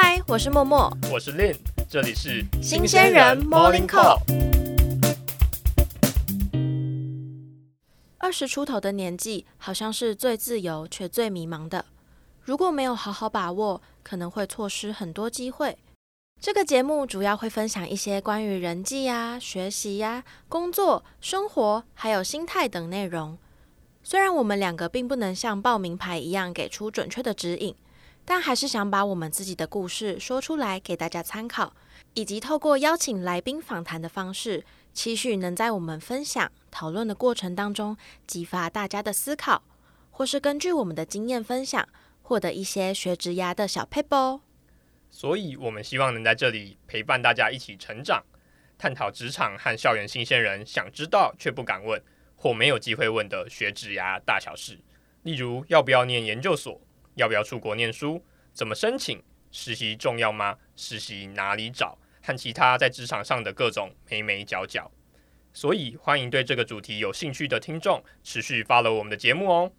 嗨，我是默默，我是 Lin，这里是新鲜人 Morning Call。二十出头的年纪，好像是最自由却最迷茫的。如果没有好好把握，可能会错失很多机会。这个节目主要会分享一些关于人际呀、学习呀、工作、生活，还有心态等内容。虽然我们两个并不能像报名牌一样给出准确的指引，但还是想把我们自己的故事说出来给大家参考，以及透过邀请来宾访谈的方式，期许能在我们分享讨论的过程当中，激发大家的思考，或是根据我们的经验分享，获得一些学职涯的小 paper。所以，我们希望能在这里陪伴大家一起成长，探讨职场和校园新鲜人想知道却不敢问或没有机会问的学职涯大小事，例如要不要念研究所，要不要出国念书，怎么申请，实习重要吗？实习哪里找？和其他在职场上的各种眉眉角角。所以，欢迎对这个主题有兴趣的听众持续 follow 我们的节目哦。